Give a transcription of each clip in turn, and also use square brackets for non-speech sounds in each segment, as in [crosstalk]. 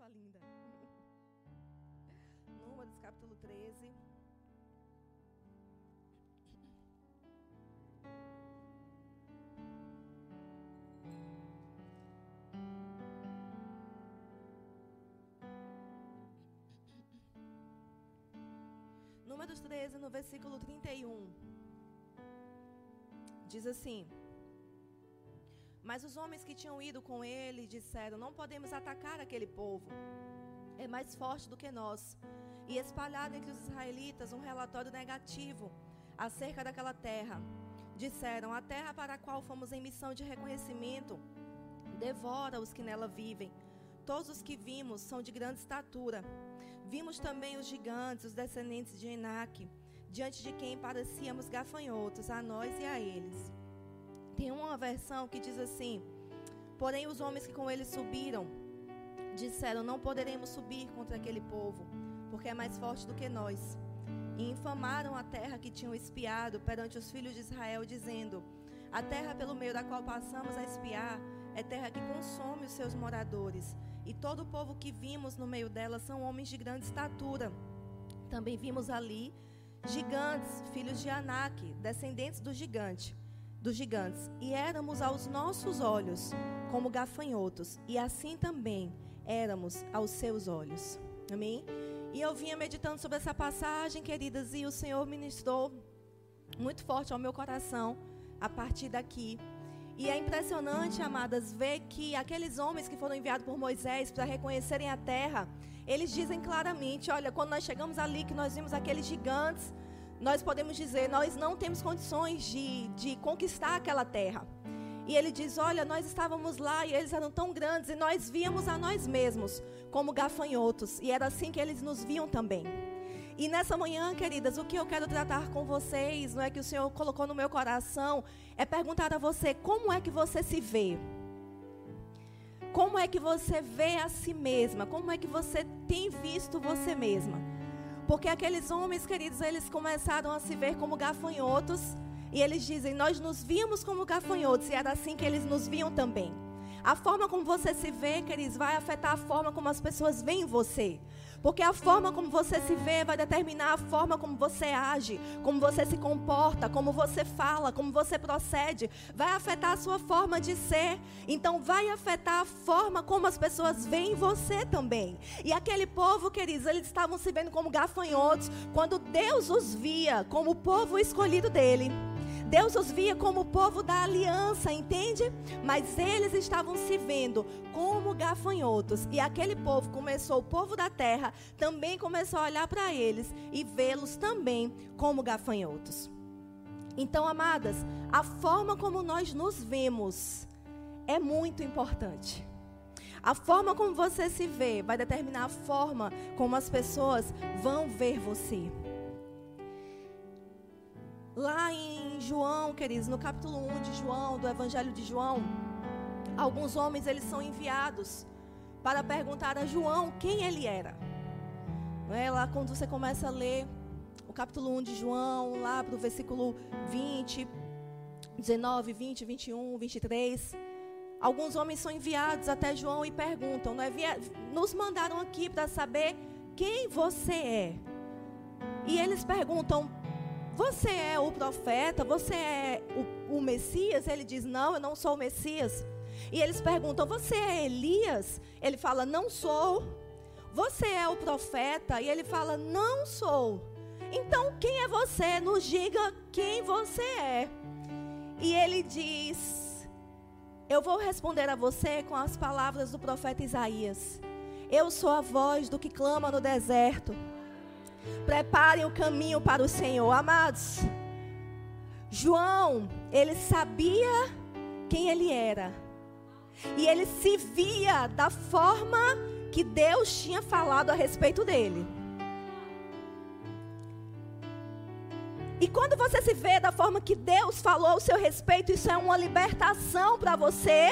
sua linda? [laughs] Números capítulo 13. Números 13, no versículo 31. Diz assim: Mas os homens que tinham ido com ele disseram: Não podemos atacar aquele povo, é mais forte do que nós. E espalhado entre os israelitas um relatório negativo acerca daquela terra. Disseram: A terra para a qual fomos em missão de reconhecimento devora os que nela vivem. Todos os que vimos são de grande estatura. Vimos também os gigantes, os descendentes de Enaque diante de quem parecíamos gafanhotos, a nós e a eles. Tem uma versão que diz assim: Porém, os homens que com ele subiram disseram: Não poderemos subir contra aquele povo, porque é mais forte do que nós. E infamaram a terra que tinham espiado perante os filhos de Israel, dizendo: A terra pelo meio da qual passamos a espiar é terra que consome os seus moradores, e todo o povo que vimos no meio dela são homens de grande estatura. Também vimos ali gigantes, filhos de Anak, descendentes do gigante, dos gigantes, e éramos aos nossos olhos como gafanhotos, e assim também éramos aos seus olhos. Amém? E eu vinha meditando sobre essa passagem, queridas, e o Senhor ministrou muito forte ao meu coração a partir daqui. E é impressionante, amadas, ver que aqueles homens que foram enviados por Moisés para reconhecerem a terra, eles dizem claramente: olha, quando nós chegamos ali, que nós vimos aqueles gigantes, nós podemos dizer, nós não temos condições de, de conquistar aquela terra. E ele diz: Olha, nós estávamos lá e eles eram tão grandes, e nós víamos a nós mesmos como gafanhotos, e era assim que eles nos viam também. E nessa manhã, queridas, o que eu quero tratar com vocês, não é que o Senhor colocou no meu coração, é perguntar a você como é que você se vê. Como é que você vê a si mesma? Como é que você tem visto você mesma? Porque aqueles homens, queridos, eles começaram a se ver como gafanhotos. E eles dizem: Nós nos vimos como gafanhotos. E era assim que eles nos viam também. A forma como você se vê, queridos, vai afetar a forma como as pessoas veem você. Porque a forma como você se vê vai determinar a forma como você age, como você se comporta, como você fala, como você procede. Vai afetar a sua forma de ser. Então, vai afetar a forma como as pessoas veem você também. E aquele povo, queridos, eles estavam se vendo como gafanhotos, quando Deus os via como o povo escolhido dele. Deus os via como o povo da aliança, entende? Mas eles estavam se vendo como gafanhotos. E aquele povo começou, o povo da terra, também começou a olhar para eles e vê-los também como gafanhotos. Então, amadas, a forma como nós nos vemos é muito importante. A forma como você se vê vai determinar a forma como as pessoas vão ver você. Lá em João, queridos, no capítulo 1 de João, do Evangelho de João, alguns homens eles são enviados para perguntar a João quem ele era. É? Lá quando você começa a ler o capítulo 1 de João, lá para o versículo 20, 19, 20, 21, 23. Alguns homens são enviados até João e perguntam: não é? nos mandaram aqui para saber quem você é. E eles perguntam: você é o profeta? Você é o, o Messias? Ele diz: Não, eu não sou o Messias. E eles perguntam: Você é Elias? Ele fala: Não sou. Você é o profeta? E ele fala: Não sou. Então, quem é você? Nos diga quem você é. E ele diz: Eu vou responder a você com as palavras do profeta Isaías. Eu sou a voz do que clama no deserto. Preparem o caminho para o Senhor. Amados, João, ele sabia quem ele era. E ele se via da forma que Deus tinha falado a respeito dele. E quando você se vê da forma que Deus falou ao seu respeito, isso é uma libertação para você.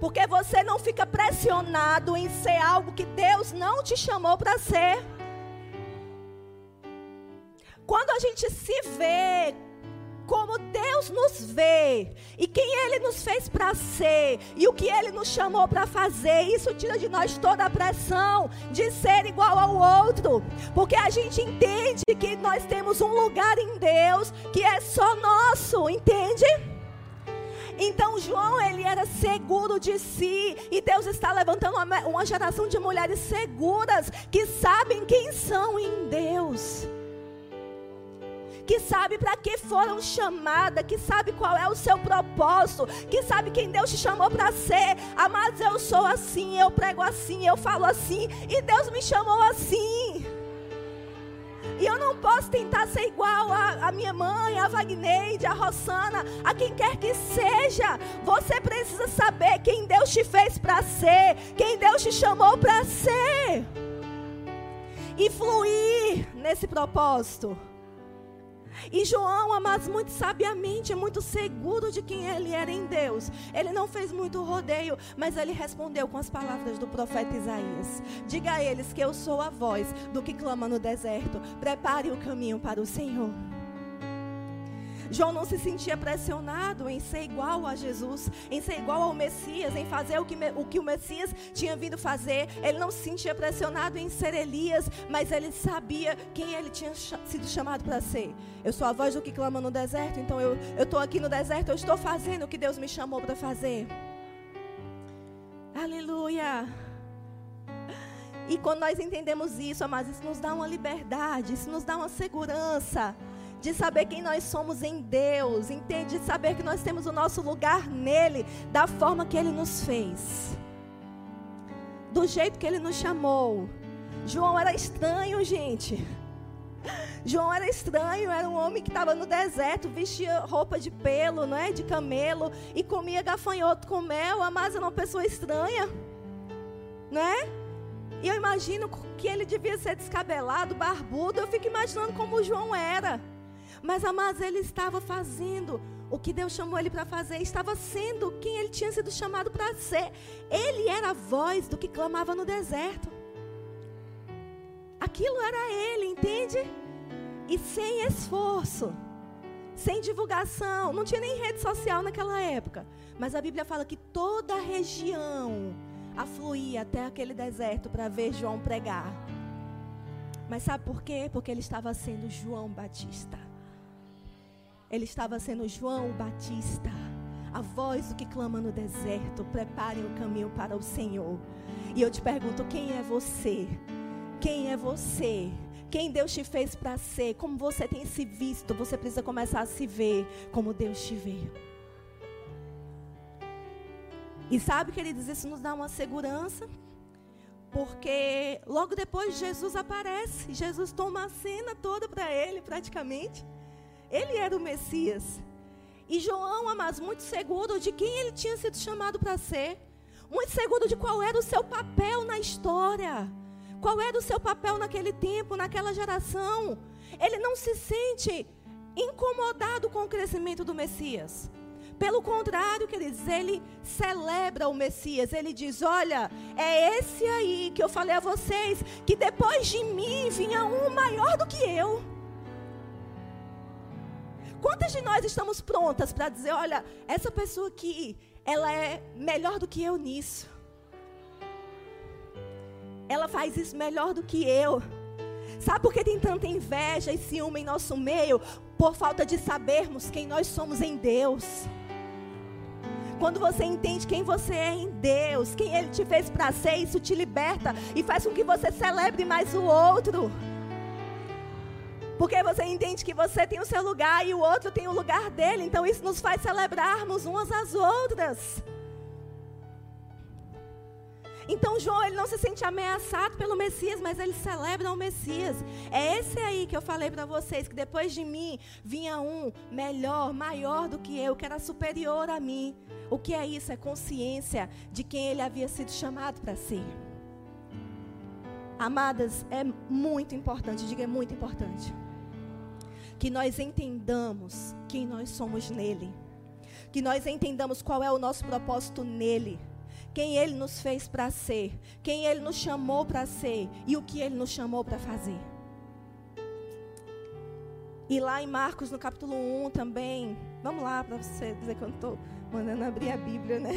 Porque você não fica pressionado em ser algo que Deus não te chamou para ser. Quando a gente se vê como Deus nos vê e quem Ele nos fez para ser e o que Ele nos chamou para fazer, isso tira de nós toda a pressão de ser igual ao outro, porque a gente entende que nós temos um lugar em Deus que é só nosso, entende? Então João, ele era seguro de si. E Deus está levantando uma, uma geração de mulheres seguras que sabem quem são em Deus que sabe para que foram chamadas, que sabe qual é o seu propósito, que sabe quem Deus te chamou para ser. Amados, eu sou assim, eu prego assim, eu falo assim, e Deus me chamou assim. E eu não posso tentar ser igual a, a, minha mãe, a Wagneide, a Rossana, a quem quer que seja. Você precisa saber quem Deus te fez para ser, quem Deus te chamou para ser. E fluir nesse propósito. E João, amados, muito sabiamente, muito seguro de quem ele era em Deus. Ele não fez muito rodeio, mas ele respondeu com as palavras do profeta Isaías: Diga a eles que eu sou a voz do que clama no deserto. Prepare o caminho para o Senhor. João não se sentia pressionado em ser igual a Jesus, em ser igual ao Messias, em fazer o que, o que o Messias tinha vindo fazer. Ele não se sentia pressionado em ser Elias, mas ele sabia quem ele tinha sido chamado para ser. Eu sou a voz do que clama no deserto, então eu estou aqui no deserto, eu estou fazendo o que Deus me chamou para fazer. Aleluia. E quando nós entendemos isso, mas isso nos dá uma liberdade, isso nos dá uma segurança de saber quem nós somos em Deus? De saber que nós temos o nosso lugar nele, da forma que ele nos fez, do jeito que ele nos chamou. João era estranho, gente. João era estranho, era um homem que estava no deserto, vestia roupa de pelo, não é? De camelo, e comia gafanhoto com mel. Mas era uma pessoa estranha, não é? E eu imagino que ele devia ser descabelado, barbudo. Eu fico imaginando como o João era. Mas, amados, ele estava fazendo o que Deus chamou ele para fazer, estava sendo quem ele tinha sido chamado para ser. Ele era a voz do que clamava no deserto. Aquilo era ele, entende? E sem esforço, sem divulgação, não tinha nem rede social naquela época. Mas a Bíblia fala que toda a região afluía até aquele deserto para ver João pregar. Mas sabe por quê? Porque ele estava sendo João Batista. Ele estava sendo João Batista, a voz do que clama no deserto. Preparem o caminho para o Senhor. E eu te pergunto: quem é você? Quem é você? Quem Deus te fez para ser? Como você tem se visto? Você precisa começar a se ver como Deus te vê. E sabe, queridos, isso nos dá uma segurança. Porque logo depois Jesus aparece. Jesus toma a cena toda para ele, praticamente. Ele era o Messias. E João, amados, muito seguro de quem ele tinha sido chamado para ser. Muito seguro de qual era o seu papel na história. Qual era o seu papel naquele tempo, naquela geração. Ele não se sente incomodado com o crescimento do Messias. Pelo contrário, queridos, ele celebra o Messias. Ele diz: Olha, é esse aí que eu falei a vocês, que depois de mim vinha um maior do que eu. Quantas de nós estamos prontas para dizer, olha, essa pessoa aqui, ela é melhor do que eu nisso. Ela faz isso melhor do que eu. Sabe por que tem tanta inveja e ciúme em nosso meio? Por falta de sabermos quem nós somos em Deus. Quando você entende quem você é em Deus, quem Ele te fez para ser, isso te liberta e faz com que você celebre mais o outro. Porque você entende que você tem o seu lugar e o outro tem o lugar dele. Então isso nos faz celebrarmos umas às outras. Então João ele não se sente ameaçado pelo Messias, mas ele celebra o Messias. É esse aí que eu falei para vocês que depois de mim vinha um melhor, maior do que eu, que era superior a mim. O que é isso? É consciência de quem ele havia sido chamado para ser. Amadas, é muito importante, diga é muito importante que nós entendamos quem nós somos nele. Que nós entendamos qual é o nosso propósito nele. Quem ele nos fez para ser. Quem ele nos chamou para ser. E o que ele nos chamou para fazer. E lá em Marcos, no capítulo 1 também. Vamos lá, para você dizer que eu estou mandando abrir a Bíblia, né?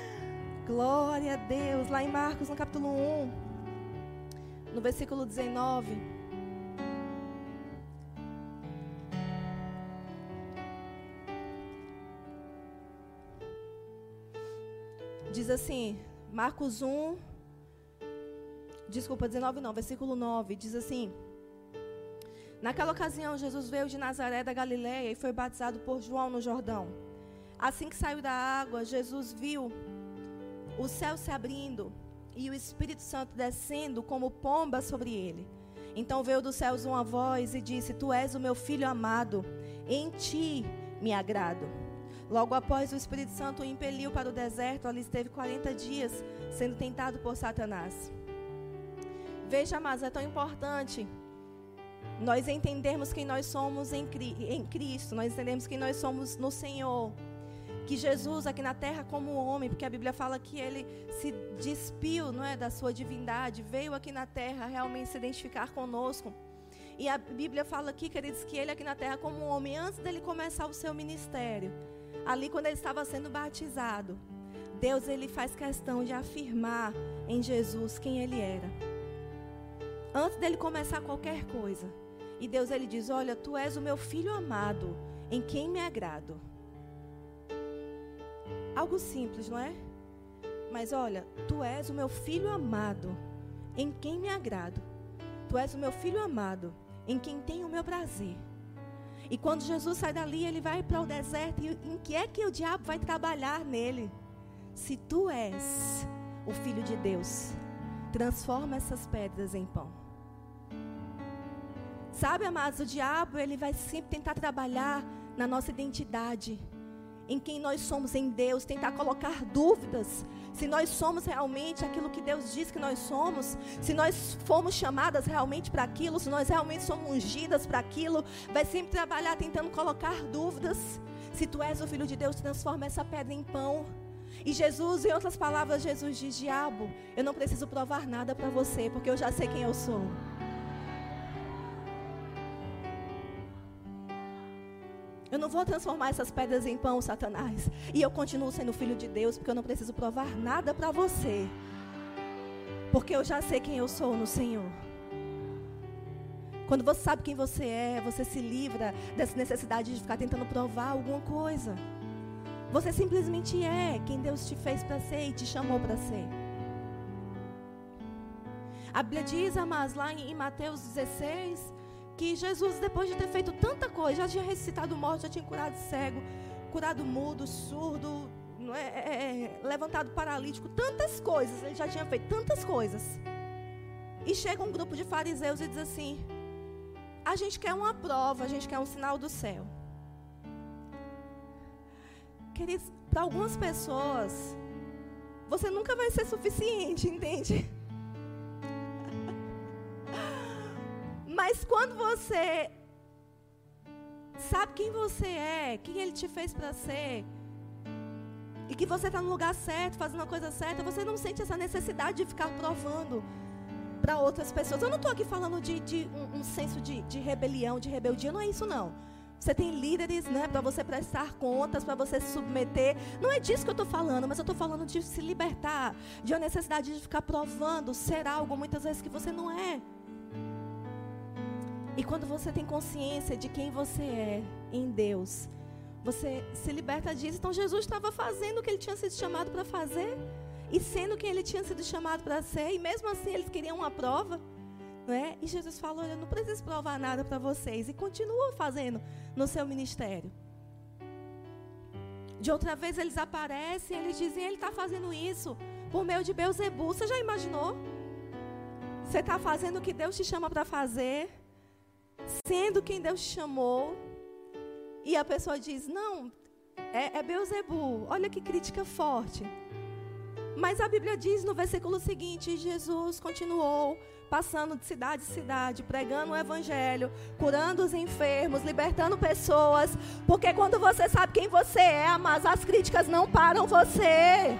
[laughs] Glória a Deus. Lá em Marcos, no capítulo 1, no versículo 19. Diz assim, Marcos 1, desculpa, 19 não, versículo 9, diz assim: Naquela ocasião, Jesus veio de Nazaré da Galiléia e foi batizado por João no Jordão. Assim que saiu da água, Jesus viu o céu se abrindo e o Espírito Santo descendo como pomba sobre ele. Então veio dos céus uma voz e disse: Tu és o meu filho amado, em ti me agrado. Logo após, o Espírito Santo o impeliu para o deserto, ali esteve 40 dias sendo tentado por Satanás. Veja, mas é tão importante nós entendermos quem nós somos em, em Cristo, nós entendemos quem nós somos no Senhor. Que Jesus aqui na terra como homem, porque a Bíblia fala que ele se despiu, não é, da sua divindade, veio aqui na terra realmente se identificar conosco. E a Bíblia fala aqui, queridos, que ele aqui na terra como homem, antes dele começar o seu ministério, ali quando ele estava sendo batizado, Deus ele faz questão de afirmar em Jesus quem ele era. Antes dele começar qualquer coisa. E Deus ele diz: "Olha, tu és o meu filho amado, em quem me agrado". Algo simples, não é? Mas olha, tu és o meu filho amado, em quem me agrado. Tu és o meu filho amado, em quem tenho o meu prazer. E quando Jesus sai dali, ele vai para o deserto. E em que é que o diabo vai trabalhar nele? Se tu és o filho de Deus, transforma essas pedras em pão. Sabe, amados, o diabo, ele vai sempre tentar trabalhar na nossa identidade, em quem nós somos em Deus, tentar colocar dúvidas se nós somos realmente aquilo que Deus diz que nós somos, se nós fomos chamadas realmente para aquilo, se nós realmente somos ungidas para aquilo, vai sempre trabalhar tentando colocar dúvidas. Se tu és o filho de Deus, transforma essa pedra em pão. E Jesus, em outras palavras, Jesus diz: Diabo, eu não preciso provar nada para você, porque eu já sei quem eu sou. Eu não vou transformar essas pedras em pão, Satanás. E eu continuo sendo filho de Deus, porque eu não preciso provar nada para você. Porque eu já sei quem eu sou no Senhor. Quando você sabe quem você é, você se livra dessa necessidade de ficar tentando provar alguma coisa. Você simplesmente é quem Deus te fez para ser e te chamou para ser. A Bíblia diz, mas lá em Mateus 16, que Jesus, depois de ter feito tanta coisa, já tinha ressuscitado morto, já tinha curado cego, curado mudo, surdo, é, é, é, levantado paralítico, tantas coisas, ele já tinha feito tantas coisas. E chega um grupo de fariseus e diz assim: a gente quer uma prova, a gente quer um sinal do céu. Queridos, para algumas pessoas, você nunca vai ser suficiente, entende? Mas quando você sabe quem você é, quem Ele te fez para ser, e que você está no lugar certo, fazendo a coisa certa, você não sente essa necessidade de ficar provando para outras pessoas. Eu não estou aqui falando de, de um, um, senso de, de rebelião, de rebeldia, não é isso não. Você tem líderes, né, para você prestar contas, para você se submeter. Não é disso que eu estou falando, mas eu estou falando de se libertar, de a necessidade de ficar provando ser algo muitas vezes que você não é. E quando você tem consciência de quem você é em Deus, você se liberta disso. Então Jesus estava fazendo o que ele tinha sido chamado para fazer e sendo quem ele tinha sido chamado para ser, e mesmo assim eles queriam uma prova. Não é? E Jesus falou: Eu não preciso provar nada para vocês. E continua fazendo no seu ministério. De outra vez eles aparecem, eles dizem: Ele está fazendo isso por meio de Beuzebu. Você já imaginou? Você está fazendo o que Deus te chama para fazer sendo quem Deus chamou, e a pessoa diz: Não, é, é Beuzebu. Olha que crítica forte. Mas a Bíblia diz no versículo seguinte: Jesus continuou passando de cidade em cidade, pregando o evangelho, curando os enfermos, libertando pessoas. Porque quando você sabe quem você é, mas as críticas não param você.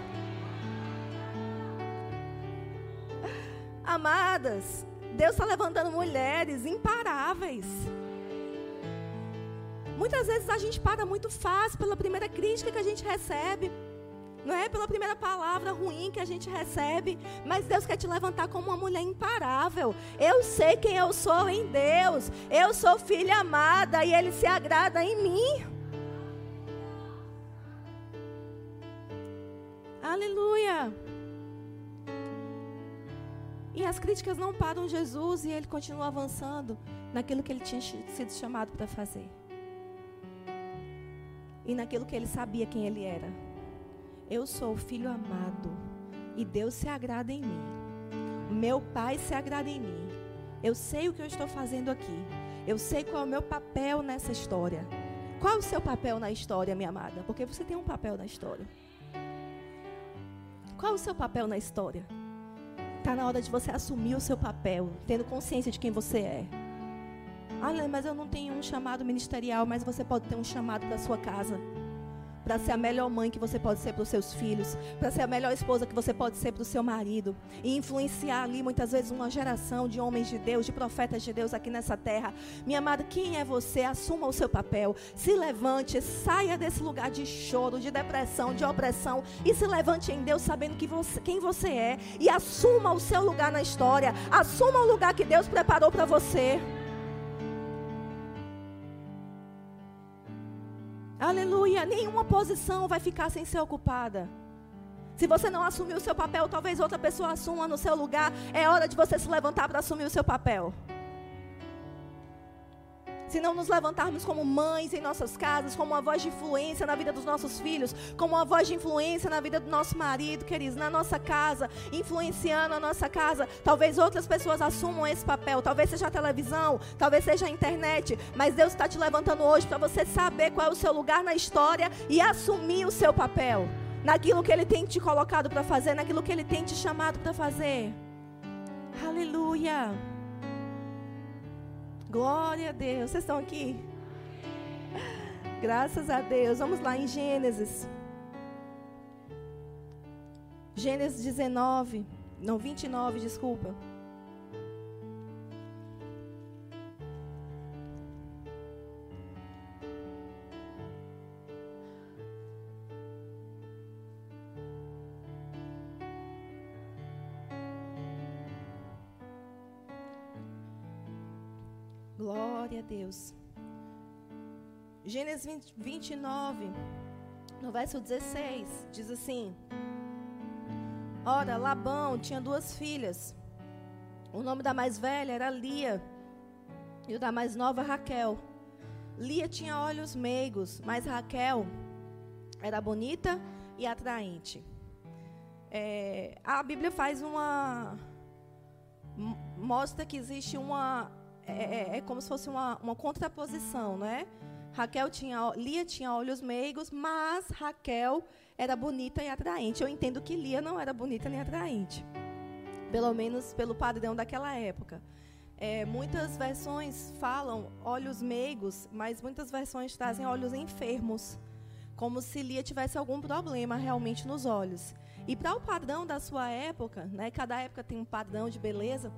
Amadas, Deus está levantando mulheres imparáveis. Muitas vezes a gente para muito fácil pela primeira crítica que a gente recebe. Não é pela primeira palavra ruim que a gente recebe, mas Deus quer te levantar como uma mulher imparável. Eu sei quem eu sou em Deus. Eu sou filha amada e Ele se agrada em mim. Aleluia. E as críticas não param Jesus e ele continua avançando naquilo que ele tinha sido chamado para fazer. E naquilo que ele sabia quem ele era. Eu sou o filho amado e Deus se agrada em mim. Meu Pai se agrada em mim. Eu sei o que eu estou fazendo aqui. Eu sei qual é o meu papel nessa história. Qual é o seu papel na história, minha amada? Porque você tem um papel na história. Qual o seu papel na história? Está na hora de você assumir o seu papel, tendo consciência de quem você é. Ah, mas eu não tenho um chamado ministerial, mas você pode ter um chamado para sua casa para ser a melhor mãe que você pode ser para os seus filhos, para ser a melhor esposa que você pode ser para o seu marido e influenciar ali muitas vezes uma geração de homens de Deus, de profetas de Deus aqui nessa terra. Minha amada, quem é você? Assuma o seu papel, se levante, saia desse lugar de choro, de depressão, de opressão e se levante em Deus sabendo que você, quem você é e assuma o seu lugar na história, assuma o lugar que Deus preparou para você. Aleluia. Nenhuma posição vai ficar sem ser ocupada. Se você não assumir o seu papel, talvez outra pessoa assuma no seu lugar. É hora de você se levantar para assumir o seu papel se não nos levantarmos como mães em nossas casas, como uma voz de influência na vida dos nossos filhos, como uma voz de influência na vida do nosso marido, queridos, na nossa casa, influenciando a nossa casa, talvez outras pessoas assumam esse papel, talvez seja a televisão, talvez seja a internet, mas Deus está te levantando hoje para você saber qual é o seu lugar na história e assumir o seu papel, naquilo que Ele tem te colocado para fazer, naquilo que Ele tem te chamado para fazer. Aleluia. Glória a Deus. Vocês estão aqui? Graças a Deus. Vamos lá em Gênesis. Gênesis 19. Não, 29, desculpa. Glória a Deus. Gênesis 20, 29, no verso 16, diz assim: Ora, Labão tinha duas filhas. O nome da mais velha era Lia, e o da mais nova, Raquel. Lia tinha olhos meigos, mas Raquel era bonita e atraente. É, a Bíblia faz uma. mostra que existe uma é, é, é, como se fosse uma, uma contraposição, não é? Raquel tinha, Lia tinha olhos meigos, mas Raquel era bonita e atraente. Eu entendo que Lia não era bonita nem atraente, pelo menos pelo padrão daquela época. É, muitas versões falam olhos meigos, mas muitas versões trazem olhos enfermos, como se Lia tivesse algum problema realmente nos olhos. E para o padrão da sua época, né, cada época tem um padrão de beleza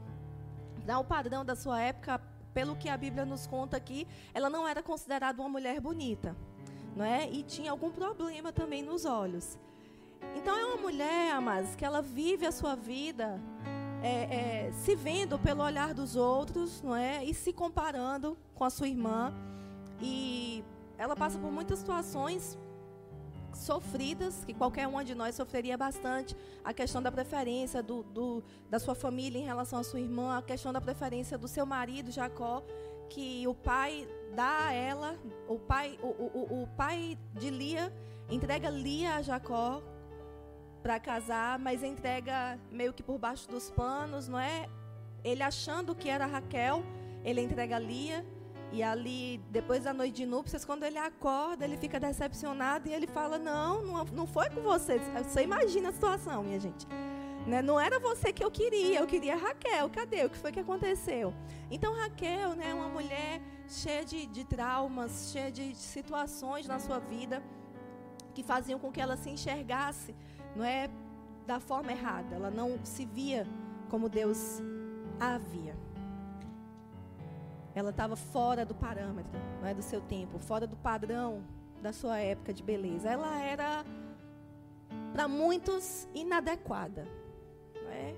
o padrão da sua época, pelo que a Bíblia nos conta aqui, ela não era considerada uma mulher bonita, não é? E tinha algum problema também nos olhos. Então é uma mulher, amados, que ela vive a sua vida é, é, se vendo pelo olhar dos outros, não é? E se comparando com a sua irmã. E ela passa por muitas situações sofridas, que qualquer uma de nós sofreria bastante, a questão da preferência do, do, da sua família em relação à sua irmã, a questão da preferência do seu marido, Jacó, que o pai dá a ela, o pai, o, o, o pai de Lia entrega Lia a Jacó para casar, mas entrega meio que por baixo dos panos, não é? Ele achando que era Raquel, ele entrega Lia. E ali, depois da noite de núpcias, quando ele acorda, ele fica decepcionado e ele fala: Não, não, não foi com você. Você imagina a situação, minha gente. Né? Não era você que eu queria, eu queria Raquel. Cadê? O que foi que aconteceu? Então, Raquel é né, uma mulher cheia de, de traumas, cheia de, de situações na sua vida que faziam com que ela se enxergasse não é, da forma errada. Ela não se via como Deus a via. Ela estava fora do parâmetro, não é do seu tempo, fora do padrão da sua época de beleza. Ela era para muitos inadequada, não é?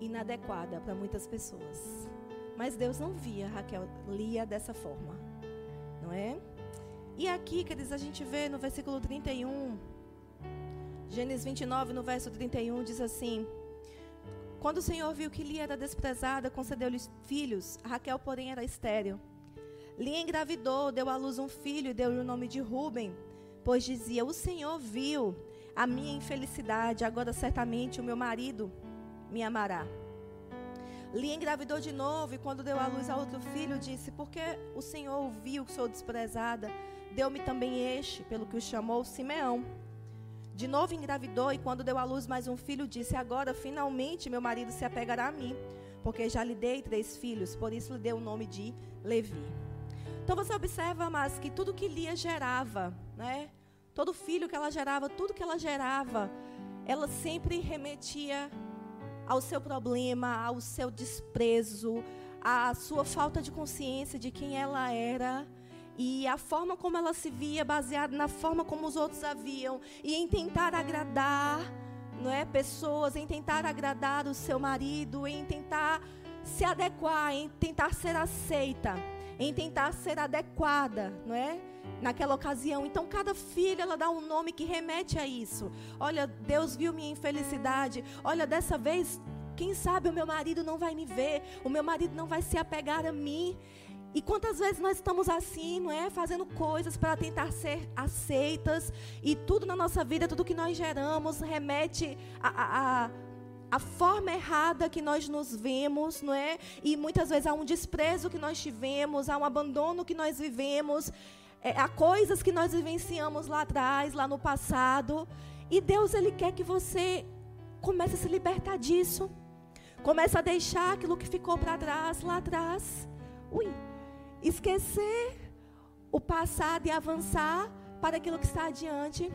Inadequada para muitas pessoas. Mas Deus não via Raquel Lia dessa forma, não é? E aqui, queridos, a gente vê no versículo 31, Gênesis 29, no verso 31, diz assim: quando o Senhor viu que Lia era desprezada, concedeu-lhe filhos. Raquel, porém, era estéril. Lia engravidou, deu à luz um filho e deu-lhe o nome de Ruben, pois dizia: O Senhor viu a minha infelicidade, agora certamente o meu marido me amará. Lia engravidou de novo e quando deu à luz a outro filho, disse: Porque o Senhor viu que sou desprezada, deu-me também este, pelo que o chamou Simeão. De novo engravidou e quando deu à luz mais um filho, disse: Agora finalmente meu marido se apegará a mim, porque já lhe dei três filhos, por isso lhe deu o nome de Levi. Então você observa, mas que tudo que Lia gerava, né? Todo filho que ela gerava, tudo que ela gerava, ela sempre remetia ao seu problema, ao seu desprezo, à sua falta de consciência de quem ela era e a forma como ela se via baseada na forma como os outros a viam e em tentar agradar, não é, pessoas, em tentar agradar o seu marido, em tentar se adequar, em tentar ser aceita, em tentar ser adequada, não é? Naquela ocasião. Então, cada filha ela dá um nome que remete a isso. Olha, Deus viu minha infelicidade. Olha, dessa vez quem sabe o meu marido não vai me ver, o meu marido não vai se apegar a mim. E quantas vezes nós estamos assim, não é? Fazendo coisas para tentar ser aceitas. E tudo na nossa vida, tudo que nós geramos, remete a, a, a, a forma errada que nós nos vemos, não é? E muitas vezes há um desprezo que nós tivemos, há um abandono que nós vivemos, é, há coisas que nós vivenciamos lá atrás, lá no passado. E Deus, Ele quer que você comece a se libertar disso. Comece a deixar aquilo que ficou para trás, lá atrás. Ui, esquecer o passado e avançar para aquilo que está adiante.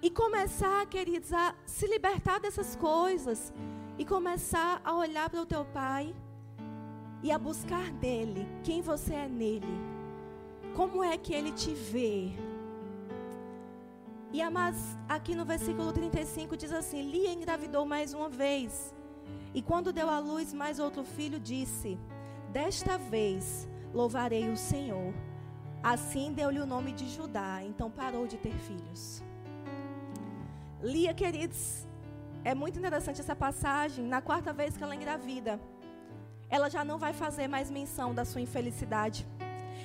E começar, queridos, a se libertar dessas coisas. E começar a olhar para o teu pai e a buscar dele quem você é nele. Como é que ele te vê? E mas aqui no versículo 35 diz assim: Lia engravidou mais uma vez. E quando deu à luz mais outro filho, disse: Desta vez louvarei o Senhor. Assim deu-lhe o nome de Judá, então parou de ter filhos. Lia, queridos, é muito interessante essa passagem. Na quarta vez que ela engravida, ela já não vai fazer mais menção da sua infelicidade.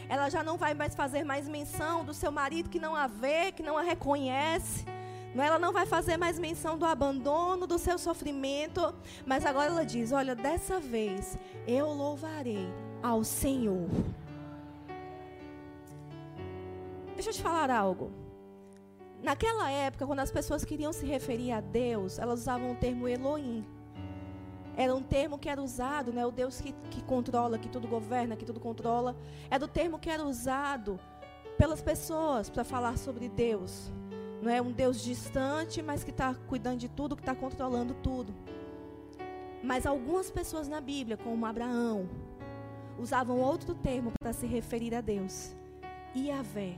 Ela já não vai mais fazer mais menção do seu marido que não a vê, que não a reconhece. Ela não vai fazer mais menção do abandono, do seu sofrimento, mas agora ela diz: Olha, dessa vez eu louvarei ao Senhor. Deixa eu te falar algo. Naquela época, quando as pessoas queriam se referir a Deus, elas usavam o termo Elohim. Era um termo que era usado, né, o Deus que, que controla, que tudo governa, que tudo controla. Era o termo que era usado pelas pessoas para falar sobre Deus. Não é um Deus distante, mas que está cuidando de tudo, que está controlando tudo. Mas algumas pessoas na Bíblia, como Abraão, usavam outro termo para se referir a Deus. Iavé.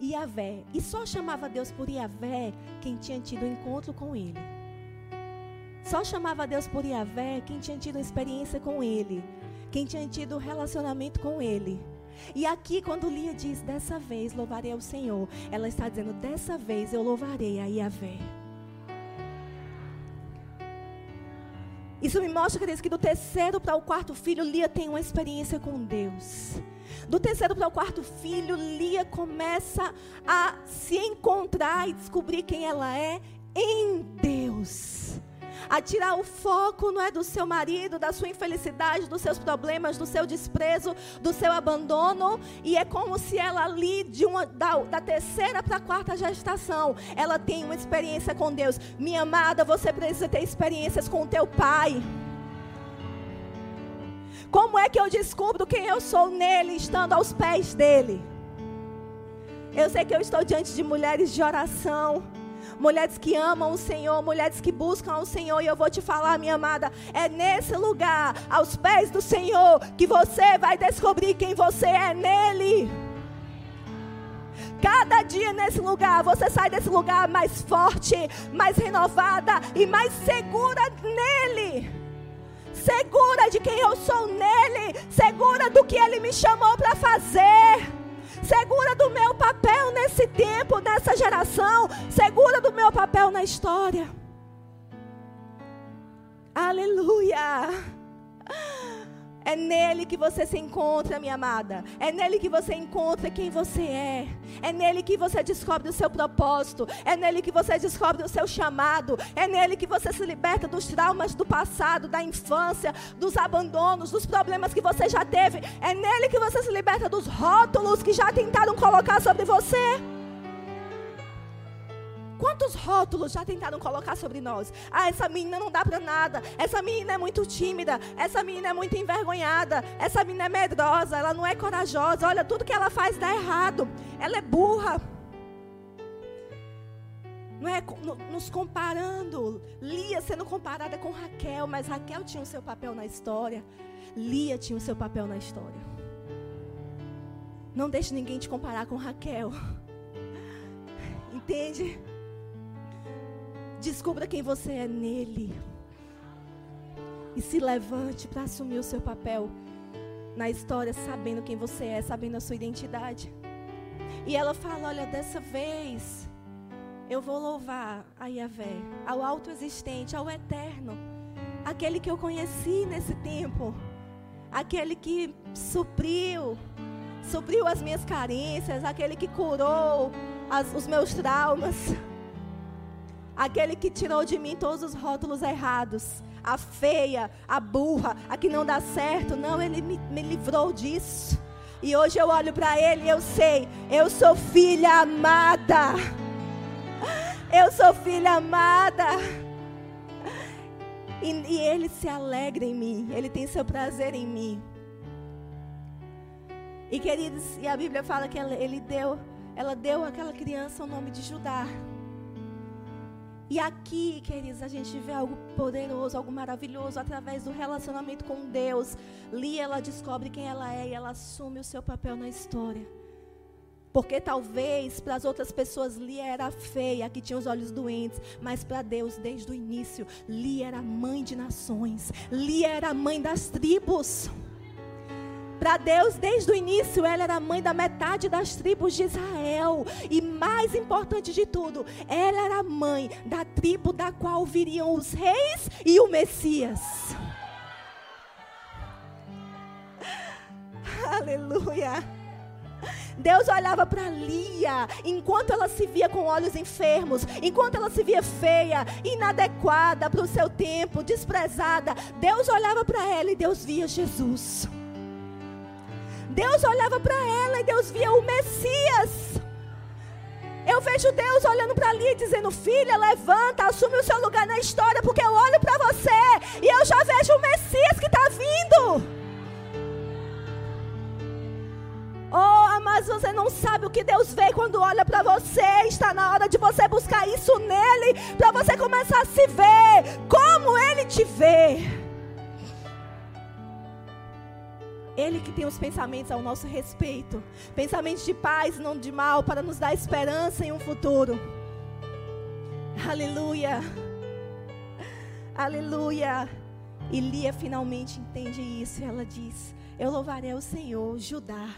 Iavé. E só chamava Deus por Iavé quem tinha tido um encontro com Ele. Só chamava Deus por Iavé quem tinha tido experiência com Ele. Quem tinha tido relacionamento com Ele. E aqui, quando Lia diz, dessa vez louvarei ao Senhor, ela está dizendo, dessa vez eu louvarei a Yahvé. Isso me mostra, queridos, que do terceiro para o quarto filho, Lia tem uma experiência com Deus. Do terceiro para o quarto filho, Lia começa a se encontrar e descobrir quem ela é em Deus a tirar o foco não é do seu marido, da sua infelicidade, dos seus problemas, do seu desprezo, do seu abandono, e é como se ela ali de uma da, da terceira para a quarta gestação, ela tem uma experiência com Deus. Minha amada, você precisa ter experiências com o teu pai. Como é que eu descubro quem eu sou nele, estando aos pés dele? Eu sei que eu estou diante de mulheres de oração mulheres que amam o Senhor, mulheres que buscam o Senhor. E eu vou te falar, minha amada, é nesse lugar, aos pés do Senhor, que você vai descobrir quem você é nele. Cada dia nesse lugar, você sai desse lugar mais forte, mais renovada e mais segura nele. Segura de quem eu sou nele, segura do que ele me chamou para fazer segura do meu papel nesse tempo, nessa geração, segura do meu papel na história. Aleluia. É nele que você se encontra, minha amada. É nele que você encontra quem você é. É nele que você descobre o seu propósito. É nele que você descobre o seu chamado. É nele que você se liberta dos traumas do passado, da infância, dos abandonos, dos problemas que você já teve. É nele que você se liberta dos rótulos que já tentaram colocar sobre você. Quantos rótulos já tentaram colocar sobre nós? Ah, essa menina não dá para nada. Essa menina é muito tímida. Essa menina é muito envergonhada. Essa menina é medrosa. Ela não é corajosa. Olha, tudo que ela faz dá errado. Ela é burra. Não é nos comparando. Lia sendo comparada com Raquel, mas Raquel tinha o seu papel na história. Lia tinha o seu papel na história. Não deixe ninguém te comparar com Raquel. [laughs] Entende? Descubra quem você é nele. E se levante para assumir o seu papel na história, sabendo quem você é, sabendo a sua identidade. E ela fala: Olha, dessa vez eu vou louvar a Yahvé, ao alto existente, ao eterno, aquele que eu conheci nesse tempo, aquele que supriu, supriu as minhas carências, aquele que curou as, os meus traumas aquele que tirou de mim todos os rótulos errados, a feia, a burra, a que não dá certo. Não, ele me, me livrou disso. E hoje eu olho para ele e eu sei, eu sou filha amada. Eu sou filha amada. E, e, ele se alegra em mim, ele tem seu prazer em mim. E queridos, e a Bíblia fala que ela, ele deu, ela deu àquela criança o nome de Judá. E aqui, queridos, a gente vê algo poderoso, algo maravilhoso através do relacionamento com Deus. Lia, ela descobre quem ela é e ela assume o seu papel na história. Porque talvez para as outras pessoas Lia era feia, que tinha os olhos doentes, mas para Deus, desde o início, Lia era mãe de nações, Lia era mãe das tribos. Para Deus, desde o início, ela era mãe da metade das tribos de Israel. E mais importante de tudo, ela era mãe da tribo da qual viriam os reis e o Messias. [laughs] Aleluia. Deus olhava para Lia, enquanto ela se via com olhos enfermos, enquanto ela se via feia, inadequada para o seu tempo, desprezada. Deus olhava para ela e Deus via Jesus. Deus olhava para ela e Deus via o Messias. Eu vejo Deus olhando para ali e dizendo: Filha, levanta, assume o seu lugar na história, porque eu olho para você e eu já vejo o Messias que está vindo. Oh, mas você não sabe o que Deus vê quando olha para você. Está na hora de você buscar isso nele, para você começar a se ver como ele te vê. Ele que tem os pensamentos ao nosso respeito. Pensamentos de paz, não de mal, para nos dar esperança em um futuro. Aleluia. Aleluia. E Lia finalmente entende isso. E ela diz: Eu louvarei o Senhor, Judá.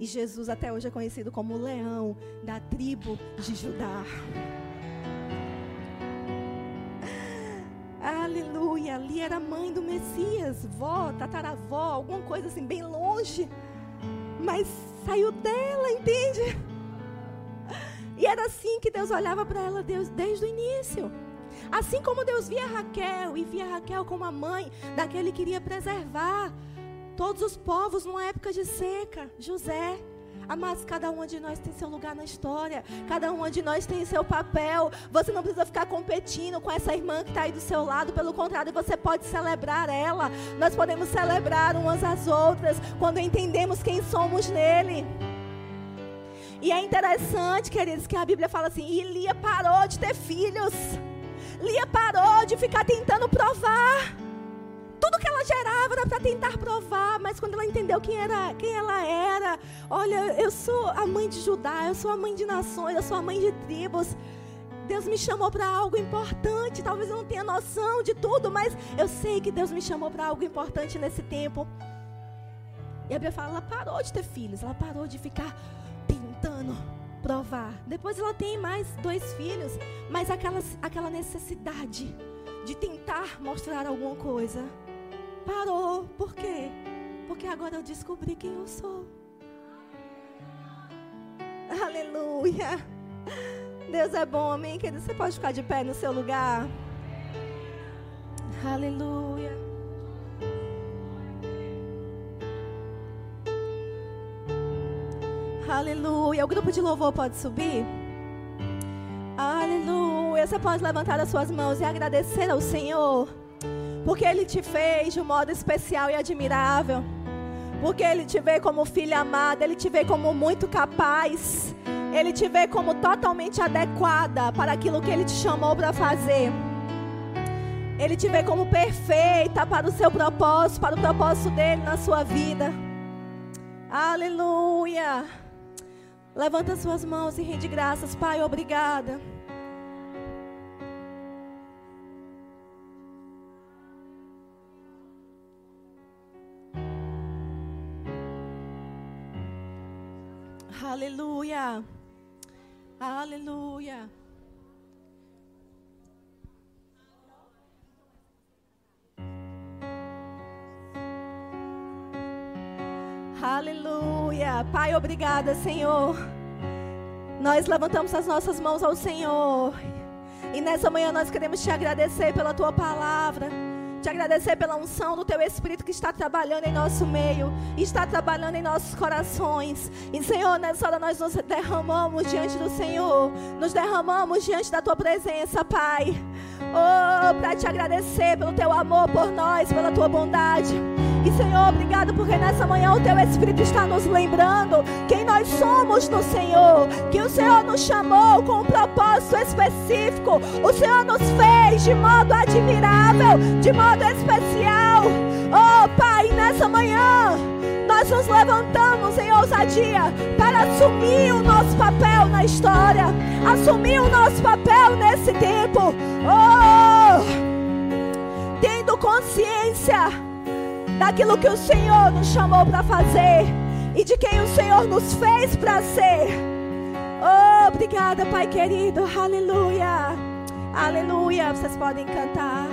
E Jesus até hoje é conhecido como o leão da tribo de Judá. Aleluia, ali era mãe do Messias, vó, tataravó, alguma coisa assim, bem longe. Mas saiu dela, entende? E era assim que Deus olhava para ela Deus, desde o início. Assim como Deus via Raquel e via Raquel como a mãe daquele que queria preservar todos os povos numa época de seca, José. Amados, cada uma de nós tem seu lugar na história. Cada uma de nós tem seu papel. Você não precisa ficar competindo com essa irmã que está aí do seu lado. Pelo contrário, você pode celebrar ela. Nós podemos celebrar umas às outras quando entendemos quem somos nele. E é interessante, queridos, que a Bíblia fala assim: e Lia parou de ter filhos. Lia parou de ficar tentando provar. Tudo que ela gerava era para tentar provar, mas quando ela entendeu quem, era, quem ela era, olha, eu sou a mãe de Judá, eu sou a mãe de nações, eu sou a mãe de tribos. Deus me chamou para algo importante. Talvez eu não tenha noção de tudo, mas eu sei que Deus me chamou para algo importante nesse tempo. E a Bíblia fala, ela parou de ter filhos, ela parou de ficar tentando provar. Depois ela tem mais dois filhos, mas aquela, aquela necessidade de tentar mostrar alguma coisa parou. Por quê? Porque agora eu descobri quem eu sou. Aleluia. Deus é bom, amém, querido? Você pode ficar de pé no seu lugar. Aleluia. Aleluia. O grupo de louvor pode subir? Aleluia. Você pode levantar as suas mãos e agradecer ao Senhor. Porque Ele te fez de um modo especial e admirável. Porque Ele te vê como filha amada. Ele te vê como muito capaz. Ele te vê como totalmente adequada para aquilo que Ele te chamou para fazer. Ele te vê como perfeita para o seu propósito, para o propósito dele na sua vida. Aleluia. Levanta suas mãos e rende graças, Pai, obrigada. Aleluia. Aleluia. Aleluia. Pai, obrigada, Senhor. Nós levantamos as nossas mãos ao Senhor. E nessa manhã nós queremos te agradecer pela tua palavra. Te agradecer pela unção do teu Espírito que está trabalhando em nosso meio, está trabalhando em nossos corações. E Senhor, nessa hora nós nos derramamos diante do Senhor, nos derramamos diante da tua presença, Pai. Oh, para te agradecer pelo teu amor por nós, pela tua bondade. E Senhor, obrigado porque nessa manhã o teu Espírito está nos lembrando quem nós somos no Senhor, que o Senhor nos chamou com um propósito específico. O Senhor nos fez de modo admirável, de modo especial. Oh, Pai, nessa manhã nós nos levantamos em ousadia para assumir o nosso papel na história, assumir o nosso papel nesse tempo. Oh, tendo consciência daquilo que o Senhor nos chamou para fazer e de quem o Senhor nos fez para ser. Oh, obrigada, Pai querido. Aleluia. Aleluia. Vocês podem cantar.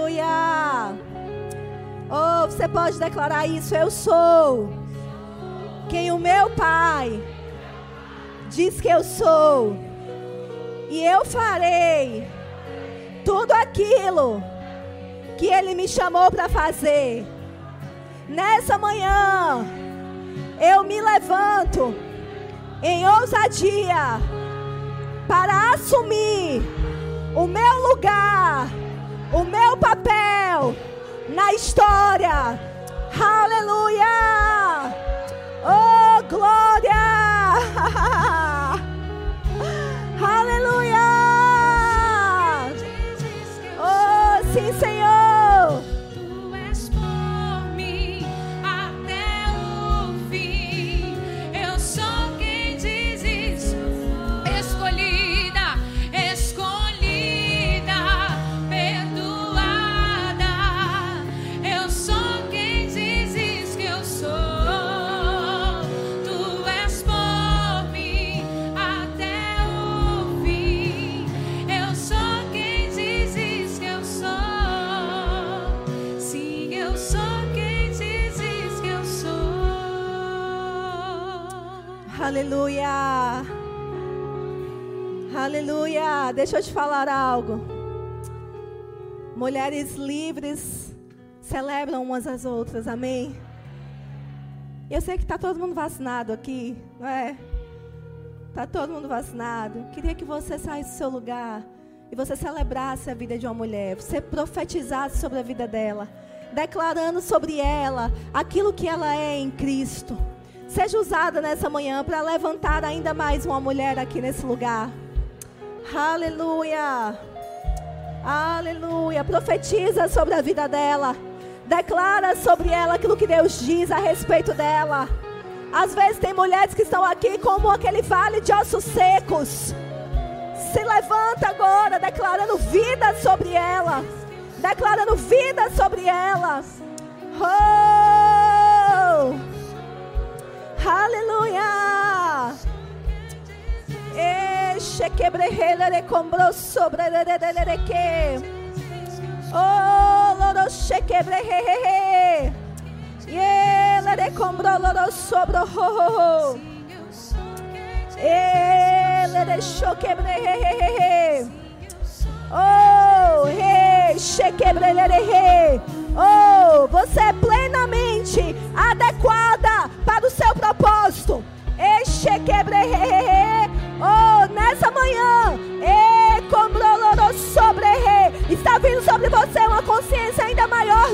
Aleluia. Oh, você pode declarar isso. Eu sou quem o meu Pai diz que eu sou. E eu farei tudo aquilo que Ele me chamou para fazer. Nessa manhã, eu me levanto em ousadia para assumir o meu lugar o meu papel na história. Aleluia! Oh, glória! Aleluia. Deixa eu te falar algo. Mulheres livres celebram umas às outras. Amém. Eu sei que está todo mundo vacinado aqui, não é? Está todo mundo vacinado. Queria que você saísse do seu lugar e você celebrasse a vida de uma mulher. Você profetizasse sobre a vida dela, declarando sobre ela aquilo que ela é em Cristo seja usada nessa manhã para levantar ainda mais uma mulher aqui nesse lugar. Aleluia. Aleluia. Profetiza sobre a vida dela. Declara sobre ela aquilo que Deus diz a respeito dela. Às vezes tem mulheres que estão aqui como aquele vale de ossos secos. Se levanta agora, declarando vida sobre ela. Declarando vida sobre ela. Oh! Aleluia. Eche Oh, loro che quebrejeje. E ele comprou loro sobre ho ho ho. Ele deixou quebrejeje. Oh, hey, che quebrejele. Oh, você é plenamente adequada para o seu propósito. Oh,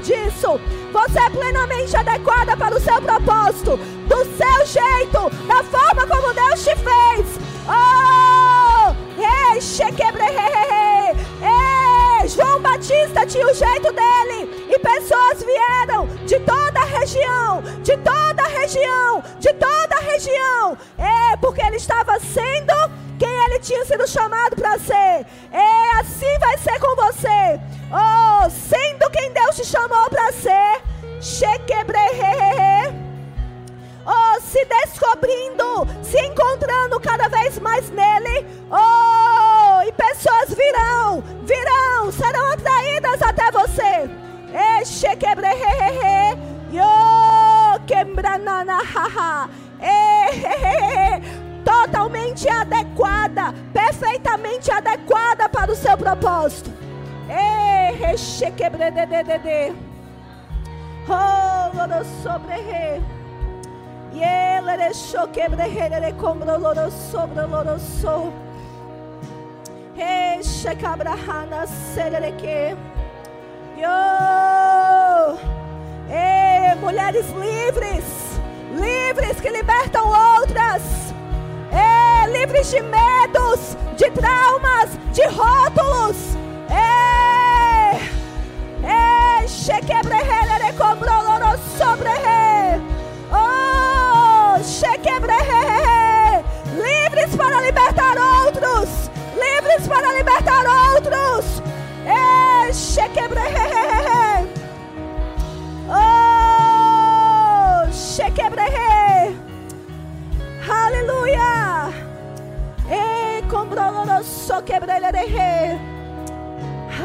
disso. Você é plenamente adequada para o seu propósito, do seu jeito, da forma como Deus te fez. Oh, ei, João Batista tinha o jeito dele. E pessoas vieram de toda a região, de toda a região, de toda a região. É, porque ele estava sendo quem ele tinha sido chamado para ser. É, assim vai ser com você. Oh, chamou para ser. Chequebrehehehe oh, se descobrindo, se encontrando cada vez mais nele. Oh, e pessoas virão, virão, serão atraídas até você. Eche quebrehehehe, yo quebrananahaha, totalmente adequada, perfeitamente adequada para o seu propósito. Oh, sobre E ele deixou quebre ele comprou loro sobre loro so. reche cabra hana que, Yo! Mulheres livres, livres que libertam outras. Ei, livres de medos, de traumas, de rótulos. Para libertar outros. Livres para libertar outros. Oh, chequebrehe. Aleluia. Eh, cobroloro soquebrelere.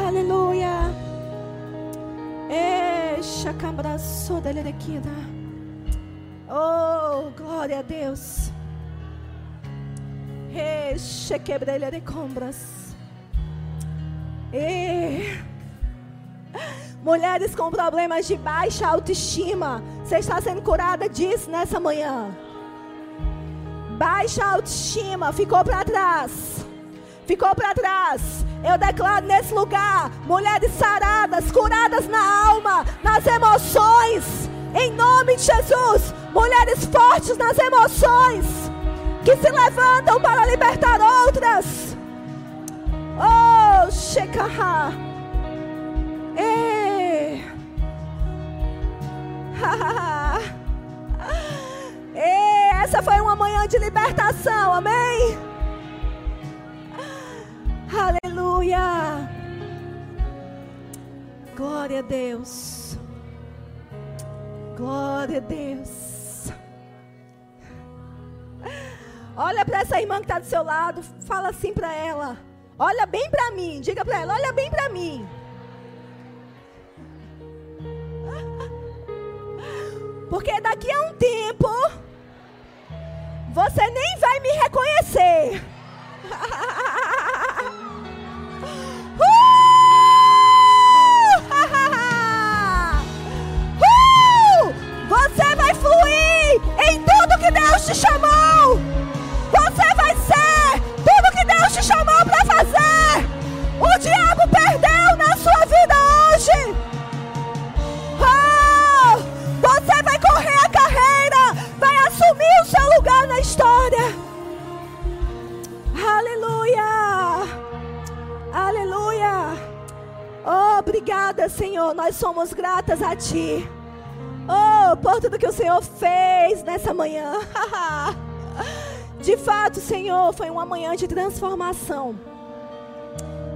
Aleluia. Oh, glória a Deus. Quebrelha de combras. Mulheres com problemas de baixa autoestima. Você está sendo curada disso nessa manhã. Baixa autoestima. Ficou para trás. Ficou para trás. Eu declaro nesse lugar mulheres saradas, curadas na alma, nas emoções. Em nome de Jesus, mulheres fortes nas emoções, que se levantam para libertar outras. Oh, Shekaha. Ei. [laughs] Essa foi uma manhã de libertação, amém? Aleluia. Glória a Deus. Glória a Deus. Olha para essa irmã que está do seu lado, fala assim para ela. Olha bem para mim, diga para ela, olha bem para mim. Porque daqui a um tempo você nem vai me reconhecer. [laughs] te chamou. Você vai ser tudo que Deus te chamou para fazer. O diabo perdeu na sua vida hoje. Oh, você vai correr a carreira, vai assumir o seu lugar na história. Aleluia. Aleluia. Oh, obrigada, Senhor. Nós somos gratas a Ti. Oh, por tudo que o Senhor fez nessa manhã. [laughs] De fato, Senhor, foi uma manhã de transformação.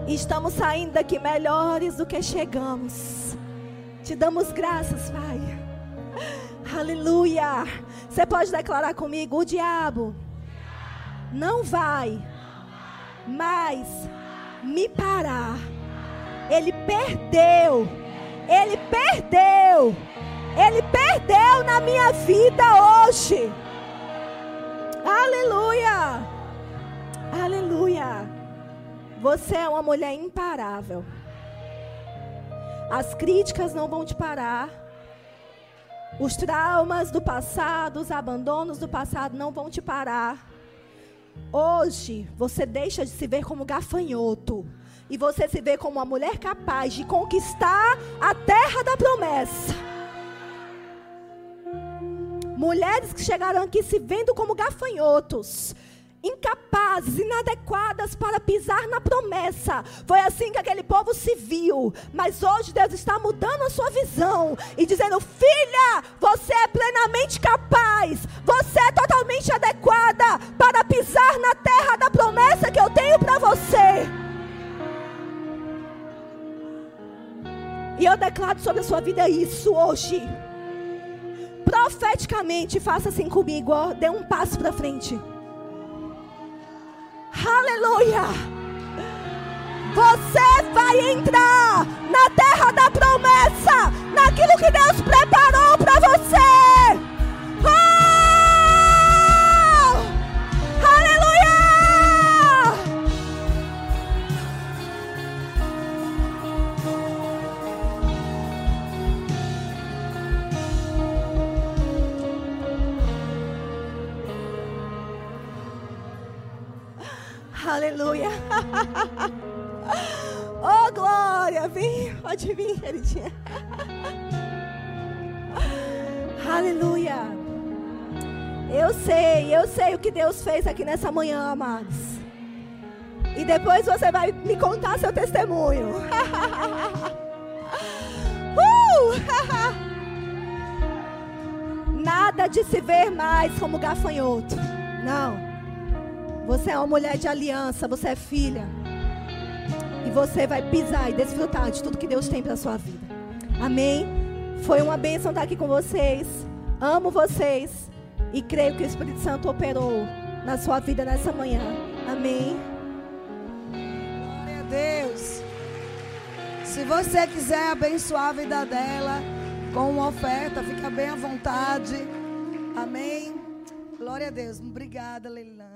E estamos saindo daqui melhores do que chegamos. Te damos graças, Pai. Aleluia. Você pode declarar comigo: o diabo não vai mais me parar. Ele perdeu. Ele perdeu ele perdeu na minha vida hoje. Aleluia. Aleluia. Você é uma mulher imparável. As críticas não vão te parar. Os traumas do passado, os abandonos do passado não vão te parar. Hoje você deixa de se ver como gafanhoto e você se vê como uma mulher capaz de conquistar a terra da promessa. Mulheres que chegaram aqui se vendo como gafanhotos, incapazes, inadequadas para pisar na promessa. Foi assim que aquele povo se viu. Mas hoje Deus está mudando a sua visão e dizendo: Filha, você é plenamente capaz, você é totalmente adequada para pisar na terra da promessa que eu tenho para você. E eu declaro sobre a sua vida isso hoje profeticamente, faça assim comigo, ó, dê um passo para frente. Aleluia! Você vai entrar na terra da promessa, naquilo que Deus preparou mim, [laughs] queridinha. Aleluia. Eu sei, eu sei o que Deus fez aqui nessa manhã, amados. E depois você vai me contar seu testemunho. [laughs] uh! [laughs] Nada de se ver mais como gafanhoto. Não. Você é uma mulher de aliança, você é filha. Você vai pisar e desfrutar de tudo que Deus tem para sua vida. Amém. Foi uma bênção estar aqui com vocês. Amo vocês e creio que o Espírito Santo operou na sua vida nessa manhã. Amém. Glória a Deus. Se você quiser abençoar a vida dela com uma oferta, fica bem à vontade. Amém. Glória a Deus. Obrigada, Leilane.